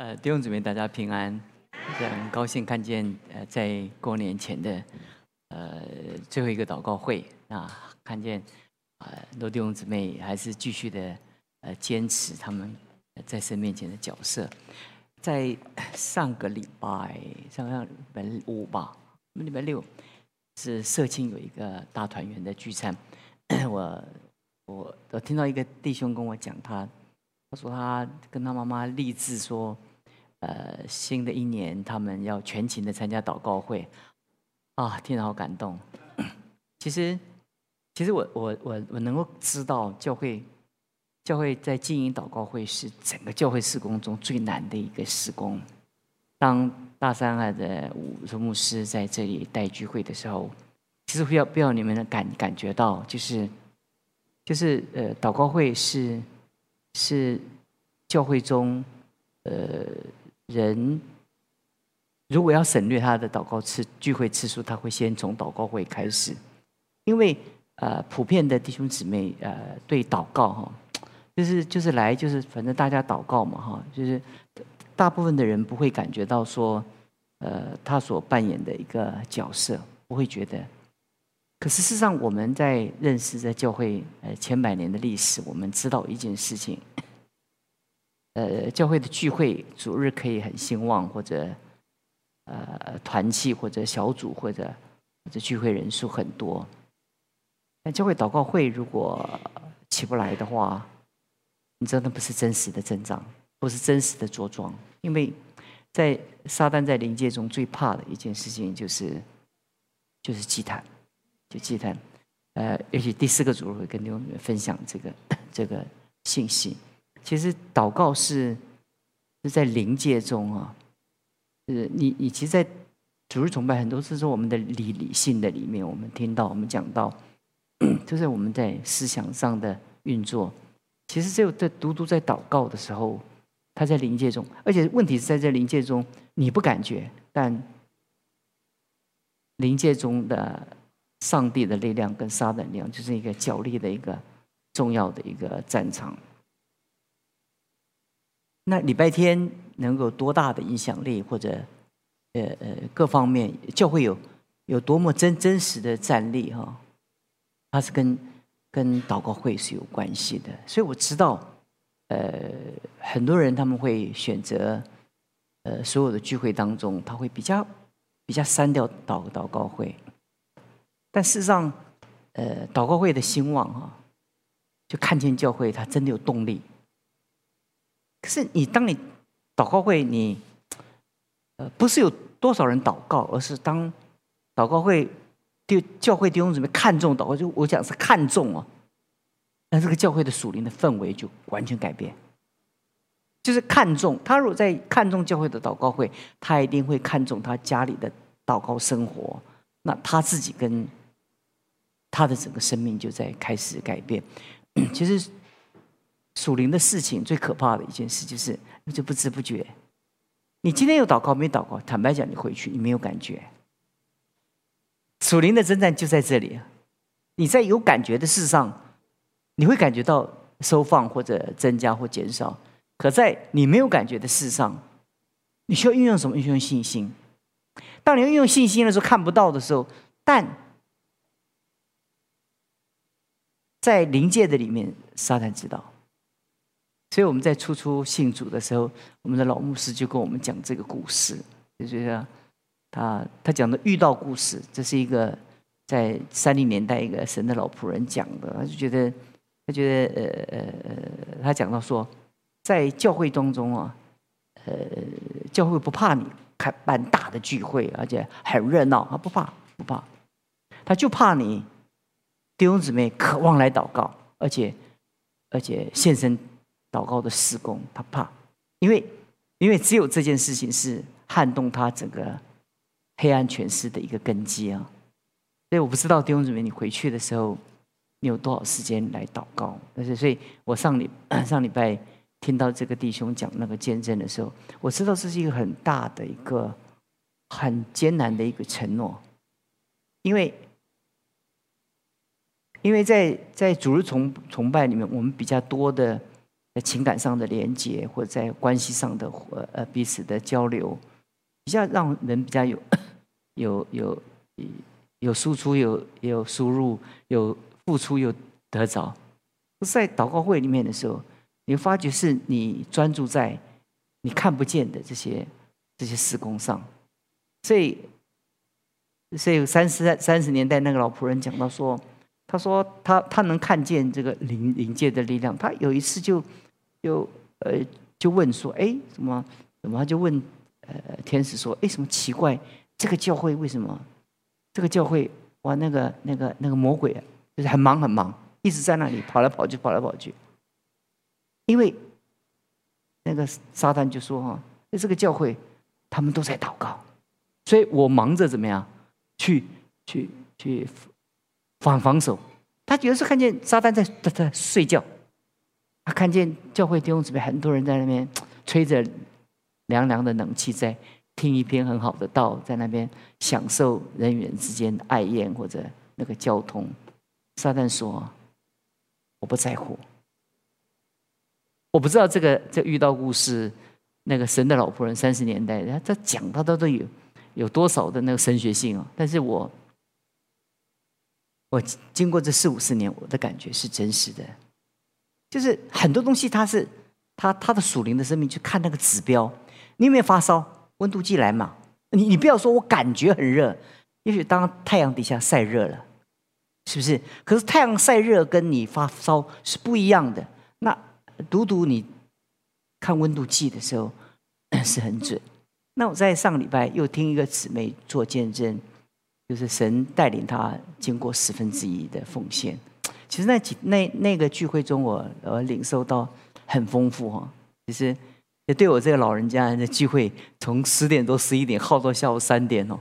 呃，弟兄姊妹，大家平安，很高兴看见呃，在过年前的呃最后一个祷告会啊，看见呃很多弟兄姊妹还是继续的呃坚持他们在神面前的角色。在上个礼拜，上个礼拜五吧，礼拜六是社青有一个大团圆的聚餐，我我我听到一个弟兄跟我讲，他他说他跟他妈妈立志说。呃，新的一年他们要全情的参加祷告会，啊，听着好感动。其实，其实我我我我能够知道，教会教会在经营祷告会是整个教会施工中最难的一个施工。当大三海的五个牧师在这里带聚会的时候，其实不要不要你们的感感觉到，就是就是呃，祷告会是是教会中呃。人如果要省略他的祷告次聚会次数，他会先从祷告会开始，因为呃，普遍的弟兄姊妹呃，对祷告哈，就是就是来就是反正大家祷告嘛哈，就是大部分的人不会感觉到说，呃，他所扮演的一个角色不会觉得。可是事实上，我们在认识在教会呃千百年的历史，我们知道一件事情。呃，教会的聚会主日可以很兴旺，或者呃团契，或者小组，或者或者聚会人数很多。但教会祷告会如果起不来的话，你知道那不是真实的增长，不是真实的着装。因为在撒旦在灵界中最怕的一件事情就是就是祭坛，就祭坛。呃，也许第四个主日会跟你们分享这个 这个信息。其实祷告是是在灵界中啊，是你你其实，在主日崇拜很多次说我们的理理性的里面，我们听到我们讲到，就是我们在思想上的运作，其实只有在独独在祷告的时候，他在灵界中，而且问题是在这灵界中你不感觉，但灵界中的上帝的力量跟撒旦力量就是一个角力的一个重要的一个战场。那礼拜天能够多大的影响力，或者呃呃各方面教会有有多么真真实的战力哈？它是跟跟祷告会是有关系的，所以我知道，呃，很多人他们会选择呃所有的聚会当中，他会比较比较删掉祷祷告会，但事实上，呃，祷告会的兴旺哈，就看见教会它真的有动力。可是你当你祷告会，你呃不是有多少人祷告，而是当祷告会弟教会弟兄姊妹看重祷告，就我讲是看重哦，那这个教会的属灵的氛围就完全改变。就是看重他，如果在看重教会的祷告会，他一定会看重他家里的祷告生活，那他自己跟他的整个生命就在开始改变。其实。属灵的事情最可怕的一件事就是，就不知不觉，你今天有祷告没祷告？坦白讲，你回去你没有感觉。属灵的征战就在这里，你在有感觉的事上，你会感觉到收放或者增加或减少；可在你没有感觉的事上，你需要运用什么？运用信心。当你运用信心的时候，看不到的时候，但在灵界的里面，撒旦知道。所以我们在初初信主的时候，我们的老牧师就跟我们讲这个故事，就是他他讲的遇到故事，这是一个在三零年代一个神的老仆人讲的，他就觉得他觉得呃呃呃，他讲到说，在教会当中啊，呃，教会不怕你开办大的聚会，而且很热闹，他不怕不怕，他就怕你弟兄姊妹渴望来祷告，而且而且献身。祷告的施工，他怕，因为因为只有这件事情是撼动他整个黑暗权势的一个根基啊。所以我不知道弟兄姊妹，你回去的时候，你有多少时间来祷告？但是，所以我上礼 上礼拜听到这个弟兄讲那个见证的时候，我知道这是一个很大的一个很艰难的一个承诺，因为因为在在主日崇崇拜里面，我们比较多的。在情感上的连接，或在关系上的呃呃彼此的交流，比较让人比较有有有有输出，有有输入，有付出，有得着。在祷告会里面的时候，你发觉是你专注在你看不见的这些这些施工上，所以所以三十三十年代那个老仆人讲到说。他说：“他他能看见这个灵灵界的力量。他有一次就，就呃就问说：‘哎，什么什么？’他就问呃天使说：‘哎，什么奇怪？这个教会为什么？这个教会哇，那个那个那个魔鬼，就是很忙很忙，一直在那里跑来跑去，跑来跑去。因为那个撒旦就说：‘哈，那这个教会，他们都在祷告，所以我忙着怎么样去去去。’”反防守，他有的时候看见撒旦在在在睡觉，他看见教会弟兄姊妹很多人在那边吹着凉凉的冷气，在听一篇很好的道，在那边享受人与人之间的爱宴或者那个交通。撒旦说：“我不在乎，我不知道这个这遇到故事，那个神的老仆人三十年代，他他讲他都都有有多少的那个神学性啊？但是我。”我经过这四五十年，我的感觉是真实的，就是很多东西，它是它它的属灵的生命，去看那个指标。你有没有发烧？温度计来嘛？你你不要说我感觉很热，也许当太阳底下晒热了，是不是？可是太阳晒热跟你发烧是不一样的。那读读你看温度计的时候 是很准。那我在上礼拜又听一个姊妹做见证。就是神带领他经过十分之一的奉献，其实那几那那个聚会中，我我领受到很丰富哈。其实也对我这个老人家的聚会，从十点多十一点耗到下午三点哦，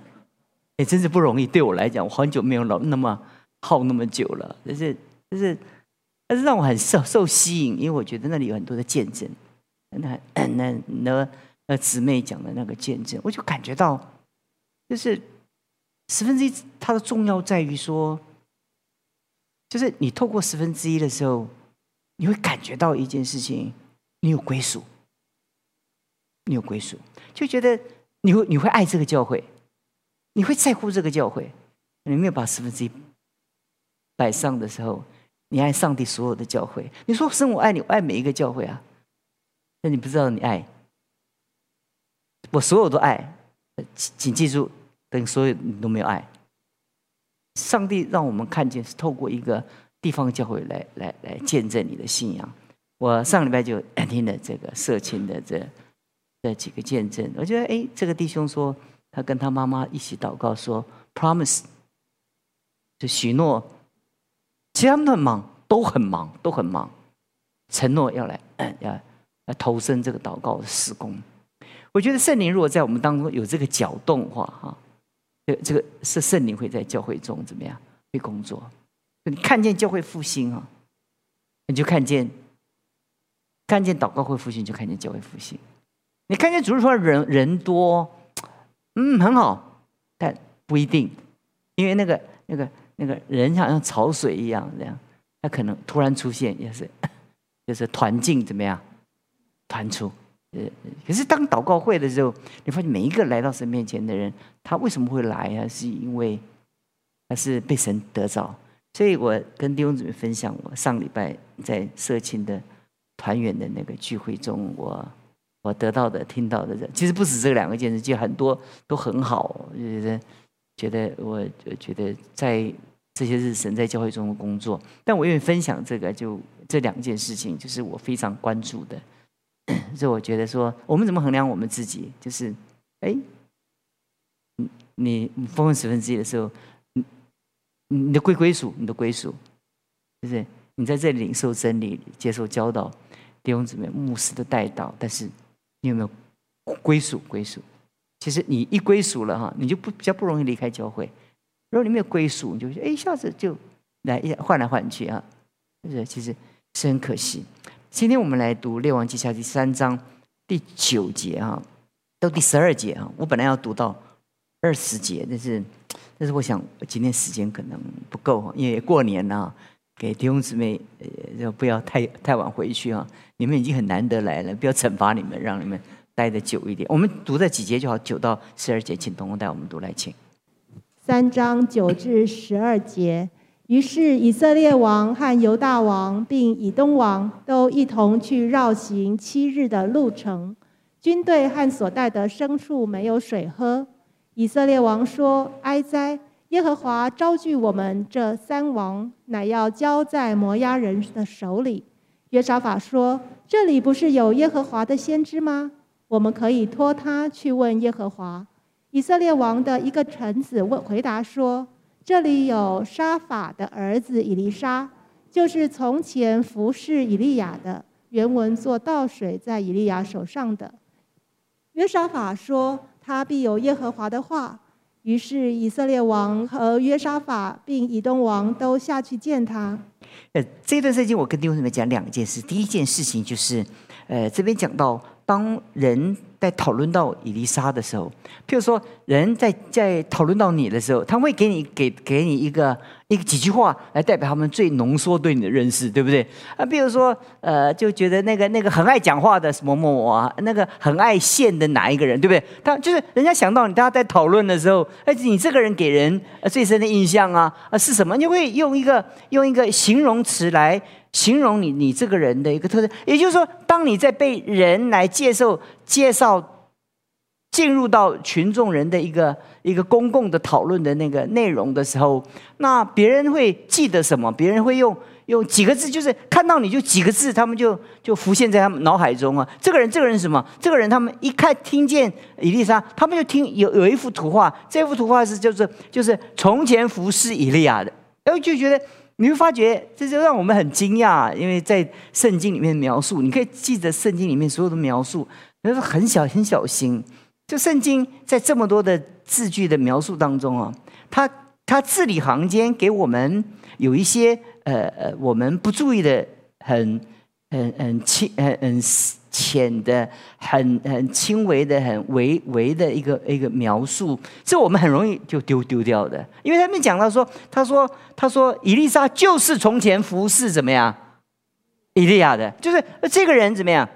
也真是不容易。对我来讲，我很久没有老那么耗那么久了，但是就是但是让我很受受吸引，因为我觉得那里有很多的见证，那那那那姊妹讲的那个见证，我就感觉到就是。十分之一，它的重要在于说，就是你透过十分之一的时候，你会感觉到一件事情，你有归属，你有归属，就觉得你会你会爱这个教会，你会在乎这个教会。你没有把十分之一摆上的时候，你爱上帝所有的教会。你说神，我爱你，我爱每一个教会啊。那你不知道你爱，我所有都爱，请请记住。等所有你都没有爱，上帝让我们看见是透过一个地方教会来来来见证你的信仰。我上礼拜就听了这个社青的这这几个见证，我觉得哎，这个弟兄说他跟他妈妈一起祷告说，promise 就许诺，其实他们很忙，都很忙，都很忙，承诺要来要要投身这个祷告的施工。我觉得圣灵如果在我们当中有这个搅动话，哈。这个是圣灵会在教会中怎么样会工作？你看见教会复兴啊，你就看见看见祷告会复兴，就看见教会复兴。你看见主日说人人多，嗯，很好，但不一定，因为那个那个那个人好像潮水一样，这样他可能突然出现，也是 就是团进怎么样团出。呃，可是当祷告会的时候，你发现每一个来到神面前的人，他为什么会来啊？是因为他是被神得着。所以我跟弟兄姊妹分享，我上礼拜在社庆的团圆的那个聚会中，我我得到的、听到的，其实不止这两个见证，就很多都很好。觉得觉得我就觉得在这些日神在教会中的工作，但我愿意分享这个，就这两件事情，就是我非常关注的。所以我觉得说，我们怎么衡量我们自己？就是，哎，你你分十分之一的时候，你你的归归属，你的归属，就是你在这里领受真理，接受教导，弟兄姊妹、牧师的带导，但是你有没有归属？归属，其实你一归属了哈，你就不比较不容易离开教会。如果你没有归属，你就哎一下子就来一换来换去啊，就是其实是很可惜。今天我们来读《列王记下》第三章第九节哈，到第十二节哈。我本来要读到二十节，但是但是我想今天时间可能不够，因为过年了，给弟兄姊妹，呃，不要太太晚回去啊！你们已经很难得来了，不要惩罚你们，让你们待的久一点。我们读这几节就好，九到十二节，请同工带我们读来，请。三章九至十二节。于是以色列王和犹大王并以东王都一同去绕行七日的路程，军队和所带的牲畜没有水喝。以色列王说：“哀哉！”耶和华招聚我们这三王，乃要交在摩押人的手里。约沙法说：“这里不是有耶和华的先知吗？我们可以托他去问耶和华。”以色列王的一个臣子问回答说：“这里有沙法的儿子以利沙，就是从前服侍以利亚的，原文做倒水在以利亚手上的。”约沙法说：“他必有耶和华的话。”于是以色列王和约沙法并以东王都下去见他。呃，这段圣经我跟弟兄姊妹讲两件事。第一件事情就是，呃，这边讲到当人。在讨论到伊丽莎的时候，譬如说，人在在讨论到你的时候，他会给你给给你一个一个几句话来代表他们最浓缩对你的认识，对不对？啊，比如说，呃，就觉得那个那个很爱讲话的什么某某啊，那个很爱现的哪一个人，对不对？他就是人家想到你，大家在讨论的时候，哎，你这个人给人最深的印象啊啊是什么？你会用一个用一个形容词来。形容你你这个人的一个特征，也就是说，当你在被人来介绍介绍进入到群众人的一个一个公共的讨论的那个内容的时候，那别人会记得什么？别人会用用几个字，就是看到你就几个字，他们就就浮现在他们脑海中啊。这个人，这个人是什么？这个人，他们一看听见伊丽莎，他们就听有有一幅图画，这幅图画是就是就是从前服侍以利亚的，然后就觉得。你会发觉，这就让我们很惊讶，因为在圣经里面描述，你可以记得圣经里面所有的描述，那是很小很小心。就圣经在这么多的字句的描述当中啊，它它字里行间给我们有一些呃呃我们不注意的很很很轻很很。浅的、很很轻微的、很微微的一个一个描述，这我们很容易就丢丢掉的。因为他们讲到说，他说他说，伊丽莎就是从前服侍怎么样，伊利亚的，就是这个人怎么样，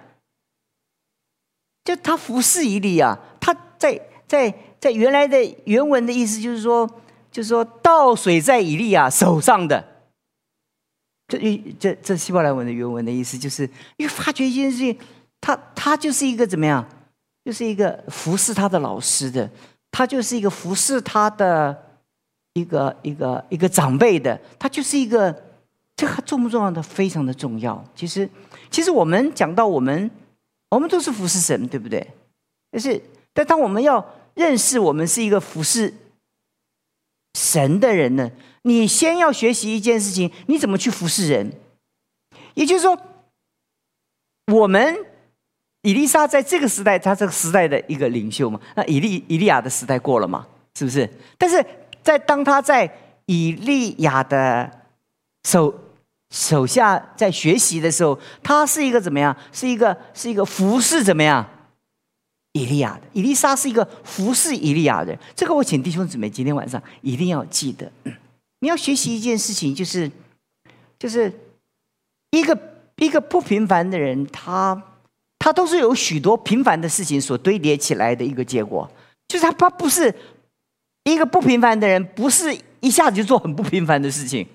就他服侍伊利亚，他在在在原来的原文的意思就是说，就是说倒水在伊利亚手上的。这这这希伯来文的原文的意思就是，因为发觉一件事情。他他就是一个怎么样？就是一个服侍他的老师的，他就是一个服侍他的一个一个一个长辈的，他就是一个这个重不重要的？非常的重要。其实其实我们讲到我们，我们都是服侍神，对不对？但是但当我们要认识我们是一个服侍神的人呢，你先要学习一件事情：你怎么去服侍人？也就是说，我们。以丽莎在这个时代，他这个时代的一个领袖嘛。那以利以利亚的时代过了嘛？是不是？但是在当他在以利亚的手手下在学习的时候，他是一个怎么样？是一个是一个服侍怎么样？以利亚的以丽莎是一个服侍以利亚的人。这个我请弟兄姊妹今天晚上一定要记得。你要学习一件事情，就是就是一个一个不平凡的人，他。他都是有许多平凡的事情所堆叠起来的一个结果，就是他他不是一个不平凡的人，不是一下子就做很不平凡的事情，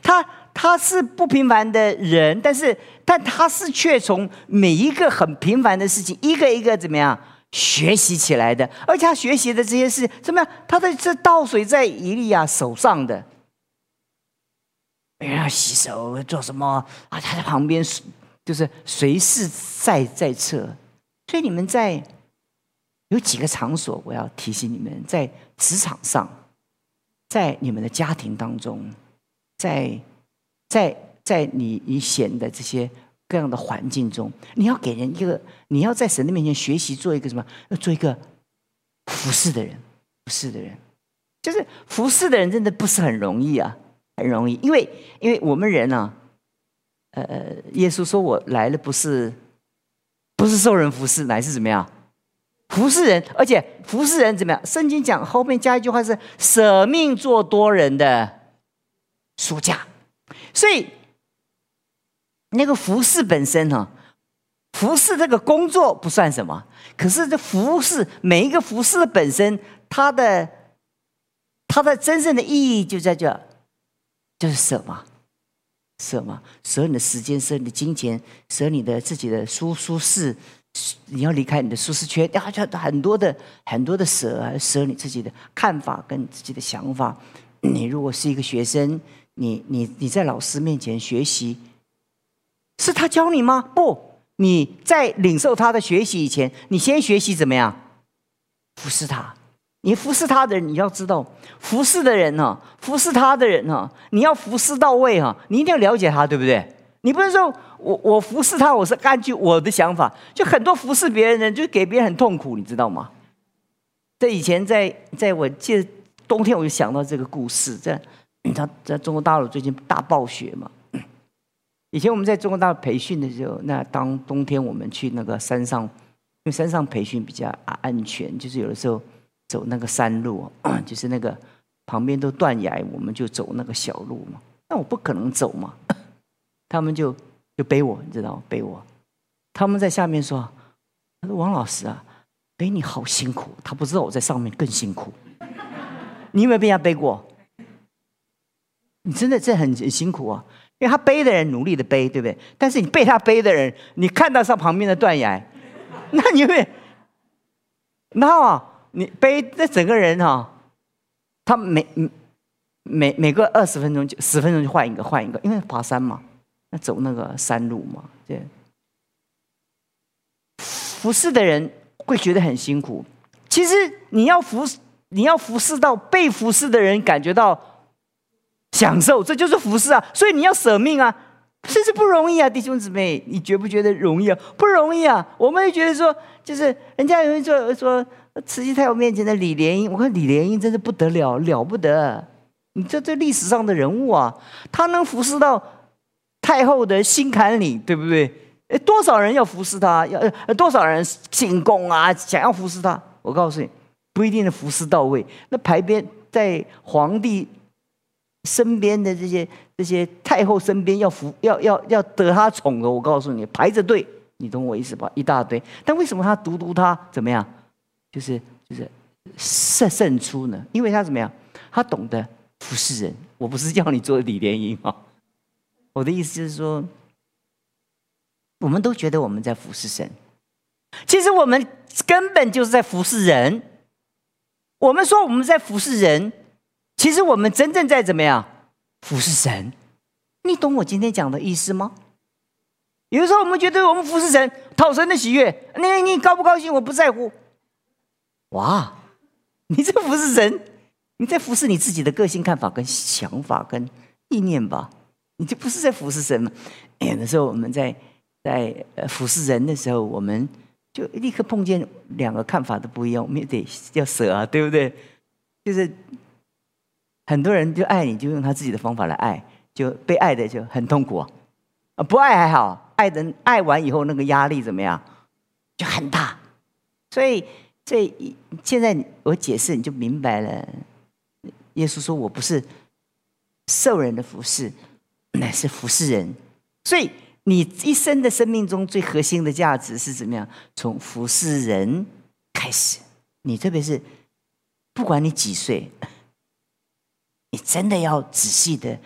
他他是不平凡的人，但是但他是却从每一个很平凡的事情一个一个怎么样学习起来的，而且他学习的这些事怎么样？他的这倒水在伊利亚手上的，人要洗手做什么啊？他在旁边。就是随时在在侧，所以你们在有几个场所，我要提醒你们：在职场上，在你们的家庭当中，在在在你你显的这些各样的环境中，你要给人一个，你要在神的面前学习做一个什么？要做一个服侍的人，服侍的人，就是服侍的人，真的不是很容易啊，很容易，因为因为我们人呢。呃，耶稣说：“我来了，不是不是受人服侍，乃是怎么样服侍人？而且服侍人怎么样？圣经讲后面加一句话是：舍命做多人的书架。所以那个服饰本身哈，服饰这个工作不算什么，可是这服饰每一个服饰的本身，它的它的真正的意义就在这，就是舍嘛，舍嘛，舍你的时间，舍你的金钱，舍你的自己的舒舒适。你要离开你的舒适圈，要就很多的很多的舍，舍你自己的看法跟自己的想法。你如果是一个学生，你你你在老师面前学习，是他教你吗？不，你在领受他的学习以前，你先学习怎么样服侍他。你服侍他的人，你要知道服侍的人呢，服侍他的人呢，你要服侍到位哈，你一定要了解他，对不对？你不能说我我服侍他，我是根据我的想法，就很多服侍别人的人，就给别人很痛苦，你知道吗？在以前，在在我记得冬天，我就想到这个故事，在他在中国大陆最近大暴雪嘛。以前我们在中国大陆培训的时候，那当冬天我们去那个山上，因为山上培训比较安全，就是有的时候走那个山路，就是那个旁边都断崖，我们就走那个小路嘛。那我不可能走嘛。他们就就背我，你知道？背我，他们在下面说：“他说王老师啊，背你好辛苦。”他不知道我在上面更辛苦。你有没有被人家背过？你真的这很很辛苦啊，因为他背的人努力的背，对不对？但是你被他背的人，你看到上旁边的断崖，那你会，然后啊，你背那整个人哈，他每每每个二十分钟就十分钟就换一个换一个，因为爬山嘛。那走那个山路嘛，对。服侍的人会觉得很辛苦。其实你要服，你要服侍到被服侍的人感觉到享受，这就是服侍啊。所以你要舍命啊，这是不容易啊，弟兄姊妹，你觉不觉得容易啊？不容易啊。我们会觉得说，就是人家有人说说慈禧太后面前的李莲英，我看李莲英真是不得了，了不得。你这这历史上的人物啊，他能服侍到。太后的心坎里，对不对？多少人要服侍他？要多少人进宫啊？想要服侍他？我告诉你，不一定的服侍到位。那排边在皇帝身边的这些这些太后身边要服要要要得她宠的，我告诉你，排着队，你懂我意思吧？一大堆。但为什么他独独他怎么样？就是就是胜胜出呢？因为他怎么样？他懂得服侍人。我不是叫你做李莲英啊。我的意思就是说，我们都觉得我们在服侍神，其实我们根本就是在服侍人。我们说我们在服侍人，其实我们真正在怎么样服侍神？你懂我今天讲的意思吗？有的时候我们觉得我们服侍神，讨神的喜悦，你你高不高兴？我不在乎。哇，你在服侍神，你在服侍你自己的个性、看法、跟想法、跟意念吧。你就不是在服侍神吗？有的时候我们在在呃服侍人的时候，我们就立刻碰见两个看法都不一样，我们也得要舍啊，对不对？就是很多人就爱你，就用他自己的方法来爱，就被爱的就很痛苦啊。不爱还好，爱的爱完以后那个压力怎么样？就很大。所以，所以现在我解释你就明白了。耶稣说我不是受人的服侍。乃是服侍人，所以你一生的生命中最核心的价值是怎么样？从服侍人开始。你特别是不管你几岁，你真的要仔细的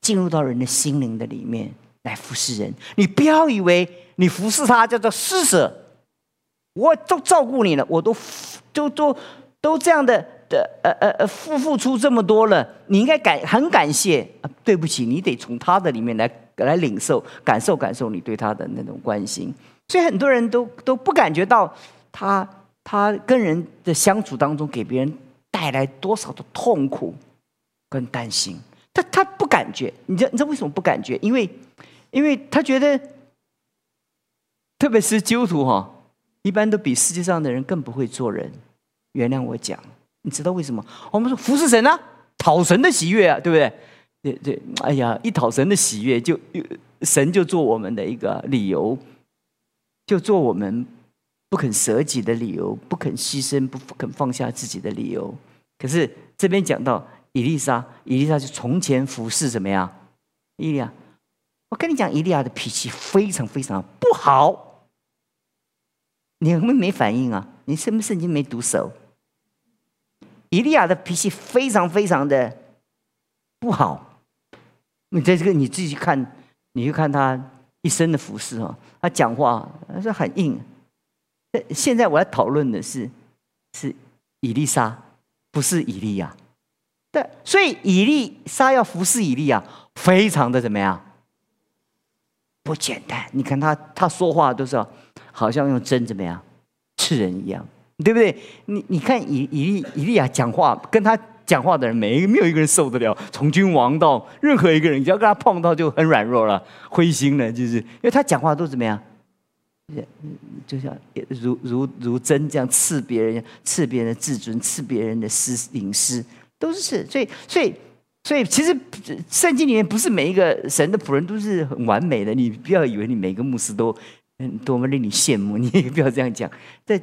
进入到人的心灵的里面来服侍人。你不要以为你服侍他叫做施舍，我都照顾你了，我都都都都这样的。的呃呃呃付付出这么多了，你应该感很感谢。对不起，你得从他的里面来来领受、感受、感受你对他的那种关心。所以很多人都都不感觉到他他跟人的相处当中给别人带来多少的痛苦跟担心。他他不感觉，你知道你知道为什么不感觉？因为因为他觉得，特别是基督徒哈，一般都比世界上的人更不会做人。原谅我讲。你知道为什么？我们说服侍神啊，讨神的喜悦啊，对不对？对对，哎呀，一讨神的喜悦，就神就做我们的一个理由，就做我们不肯舍己的理由，不肯牺牲、不肯放下自己的理由。可是这边讲到伊丽莎，伊丽莎是从前服侍怎么样？伊利亚，我跟你讲，伊利亚的脾气非常非常不好。你们没反应啊？你是不是圣经没读熟？伊利亚的脾气非常非常的不好。你在这个你自己看，你去看他一身的服饰哦，他讲话他是很硬。现在我要讨论的是，是伊丽莎，不是伊利亚。所以以利沙要服侍以利啊，非常的怎么样？不简单。你看他，他说话都是好像用针怎么样刺人一样，对不对？你你看以以利以利亚讲话，跟他讲话的人，每一个没有一个人受得了。从君王到任何一个人，只要跟他碰到就很软弱了，灰心了，就是因为他讲话都怎么样？就像如如如针这样刺别人，刺别人的自尊，刺别人的私隐私。都是，所以，所以，所以，其实圣经里面不是每一个神的仆人都是很完美的。你不要以为你每个牧师都多么令你羡慕，你也不要这样讲。在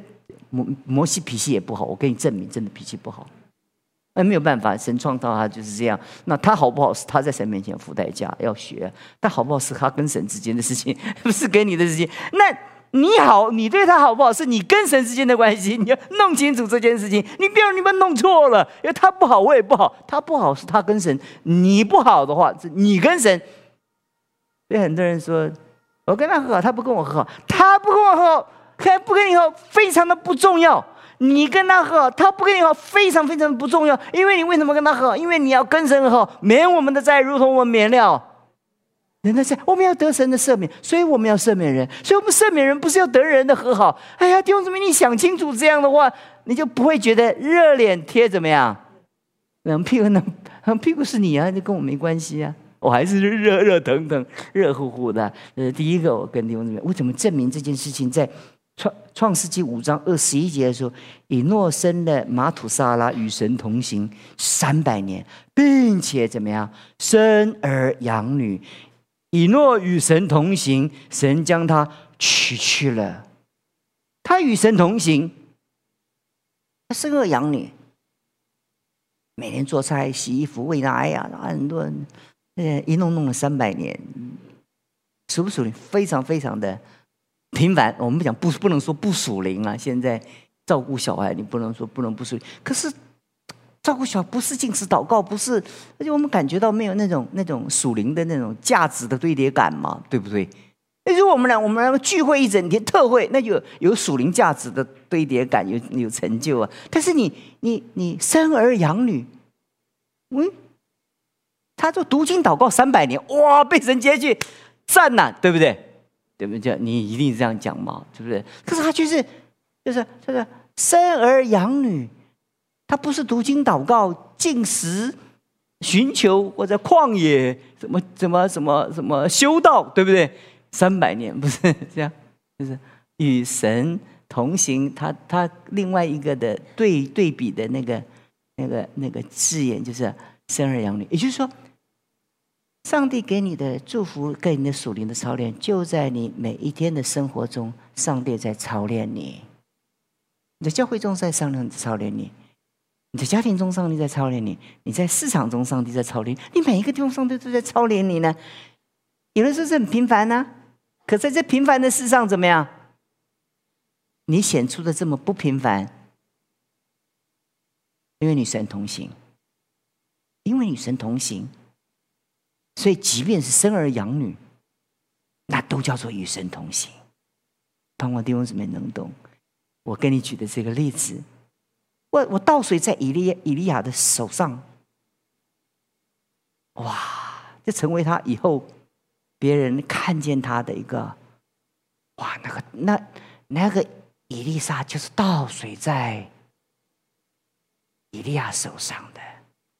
摩摩西脾气也不好，我给你证明，真的脾气不好。那没有办法，神创造他就是这样。那他好不好是他在神面前付代价要学，但好不好是他跟神之间的事情，不是跟你的事情。那。你好，你对他好不好，是你跟神之间的关系，你要弄清楚这件事情。你不要你们弄错了，因为他不好，我也不好。他不好是他跟神，你不好的话是你跟神。所以很多人说，我跟他和好，他不跟我和好，他不跟我和好，还不跟你和好，非常的不重要。你跟他和好，他不跟你和好，非常非常的不重要。因为你为什么跟他和好？因为你要跟神和好，免我们的债，如同我们免了。人的是我们要得神的赦免，所以我们要赦免人，所以我们赦免人不是要得人的和好。哎呀，弟兄姊妹，你想清楚这样的话，你就不会觉得热脸贴怎么样？冷屁股冷屁股是你啊，就跟我没关系啊，我还是热热腾腾、热乎乎的。呃，第一个，我跟弟兄姊妹，我怎么证明这件事情？在创创世纪五章二十一节的时候，以诺生的马土沙拉与神同行三百年，并且怎么样，生儿养女。以诺与神同行，神将他取去了。他与神同行，他生儿养女，每天做菜、洗衣服、喂奶呀，很多人，呃，一弄弄了三百年，属不属灵？非常非常的平凡。我们讲不不能说不属灵啊。现在照顾小孩，你不能说不能不属灵，可是。照顾小不是进食祷告，不是，而且我们感觉到没有那种那种属灵的那种价值的堆叠感嘛，对不对？那如果我们俩我们两个聚会一整天特会，那就有属灵价值的堆叠感，有有成就啊。但是你你你生儿养女，嗯，他做读经祷告三百年，哇，被神接去赞呐，对不对？对不对？你一定这样讲嘛，对不对？可是他就是就是就是生儿养女。他不是读经祷告、进食、寻求或者旷野，什么什么什么什么修道，对不对？三百年不是这样，就是与神同行。他他另外一个的对对比的那个那个那个字眼，就是生儿养女。也就是说，上帝给你的祝福跟你的属灵的操练，就在你每一天的生活中，上帝在操练你；你在教会中在商量操练你。你在家庭中，上帝在操练你；你在市场中，上帝在操练你。每一个地方，上帝都在操练你呢。有的时候是很平凡呢，可在这平凡的事上，怎么样？你显出的这么不平凡，因为你神同行，因为你神同行，所以即便是生儿养女，那都叫做与神同行。盼望弟兄姊妹能懂我跟你举的这个例子。我我倒水在以利以利亚的手上，哇！就成为他以后别人看见他的一个，哇！那个那那个伊丽莎就是倒水在以利亚手上的，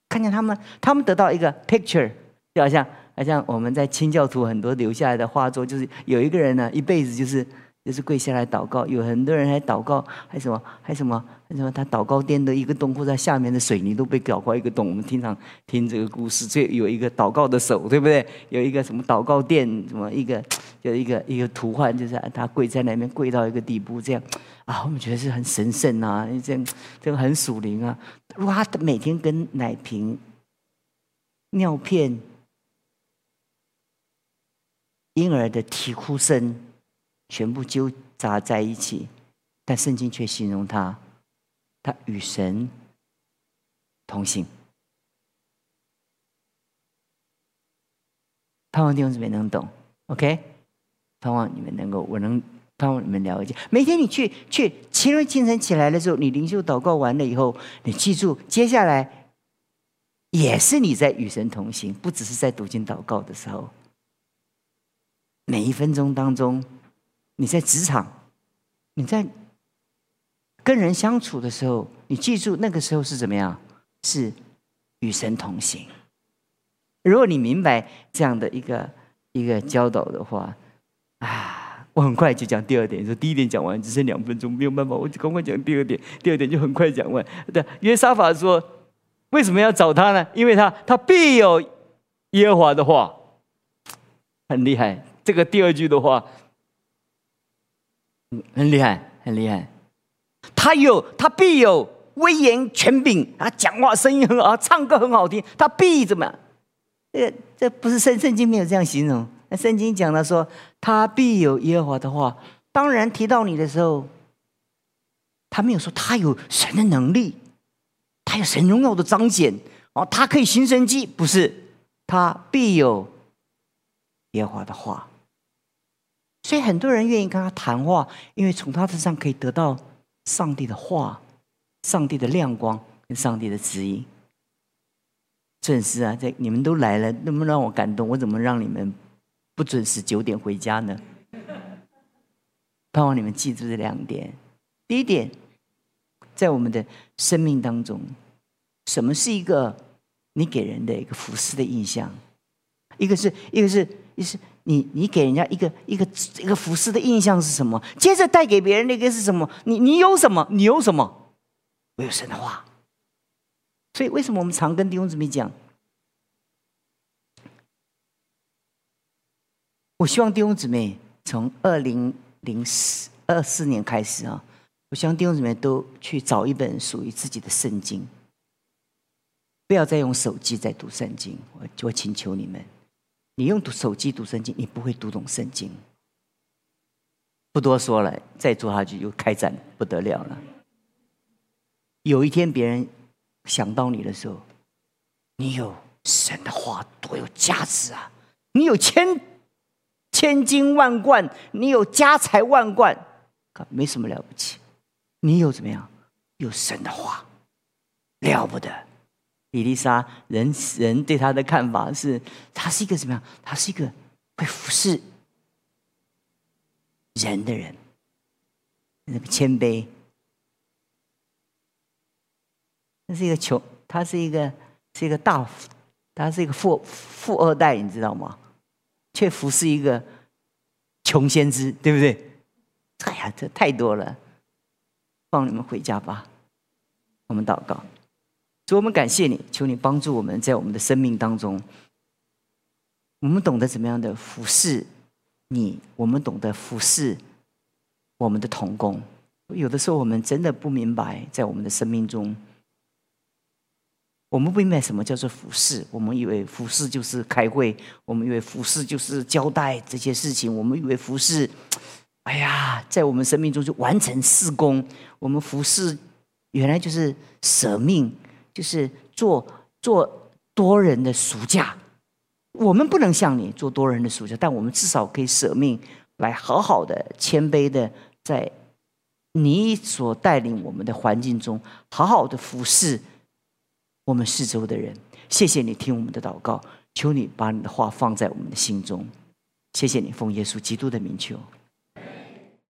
看见他们，他们得到一个 picture，就好像好像我们在清教徒很多留下来的画作，就是有一个人呢，一辈子就是就是跪下来祷告，有很多人还祷告，还什么还什么。什么？他祷告殿的一个洞，或者下面的水泥都被搞坏一个洞。我们经常听这个故事，这有一个祷告的手，对不对？有一个 什么祷告殿，什么一个，就一个一个图画，就是他跪在那边，跪到一个地步，这样啊，我们觉得是很神圣啊，这样这个很属灵啊。如果他每天跟奶瓶、尿片婴儿的啼哭声全部纠杂在一起，但圣经却形容他，他与神同行。盼望弟兄姊妹能懂，OK？盼望你们能够，我能盼望你们了解。每天你去去，清晨清晨起来的时候，你灵修祷告完了以后，你记住，接下来也是你在与神同行，不只是在读经祷告的时候。每一分钟当中，你在职场，你在跟人相处的时候，你记住那个时候是怎么样？是与神同行。如果你明白这样的一个一个教导的话，啊，我很快就讲第二点。说第一点讲完只剩两分钟，没有办法，我就赶快讲第二点。第二点就很快讲完。对，约沙法说，为什么要找他呢？因为他他必有耶和华的话，很厉害。这个第二句的话，很厉害，很厉害。他有，他必有威严权柄啊，讲话声音很好，唱歌很好听，他必怎么？这这不是圣圣经没有这样形容，那圣经讲了说他必有耶和华的话。当然提到你的时候，他没有说他有神的能力，他有神荣耀的彰显哦，他可以行神迹，不是他必有耶和华的话。所以很多人愿意跟他谈话，因为从他身上可以得到上帝的话、上帝的亮光跟上帝的指引。准时啊！这你们都来了，能不能让我感动？我怎么让你们不准时九点回家呢？盼望你们记住这两点。第一点，在我们的生命当中，什么是一个你给人的一个服饰的印象？一个是，一个是，一是你你给人家一个一个一个服饰的印象是什么？接着带给别人的一个是什么？你你有什么？你有什么？我有神的话。所以，为什么我们常跟弟兄姊妹讲？我希望弟兄姊妹从二零零四二四年开始啊，我希望弟兄姊妹都去找一本属于自己的圣经，不要再用手机在读圣经。我我请求你们，你用手机读圣经，你不会读懂圣经。不多说了，再做下去就开展不得了了。有一天别人。想到你的时候，你有神的话多有价值啊！你有千千金万贯，你有家财万贯，可没什么了不起。你有怎么样？有神的话，了不得。伊丽莎人人对他的看法是，他是一个怎么样？他是一个会服侍人的人，那个谦卑。那是一个穷，他是一个是一个大，他是一个富富二代，你知道吗？却服侍一个穷先知，对不对？哎呀，这太多了，放你们回家吧。我们祷告，主，我们感谢你，求你帮助我们在我们的生命当中，我们懂得怎么样的服侍你，我们懂得服侍我们的童工。有的时候，我们真的不明白，在我们的生命中。我们不明白什么叫做服侍，我们以为服侍就是开会，我们以为服侍就是交代这些事情，我们以为服侍，哎呀，在我们生命中就完成事工。我们服侍原来就是舍命，就是做做多人的暑假。我们不能像你做多人的暑假，但我们至少可以舍命来好好的谦卑的在你所带领我们的环境中，好好的服侍。我们四周的人，谢谢你听我们的祷告，求你把你的话放在我们的心中，谢谢你奉耶稣基督的名求。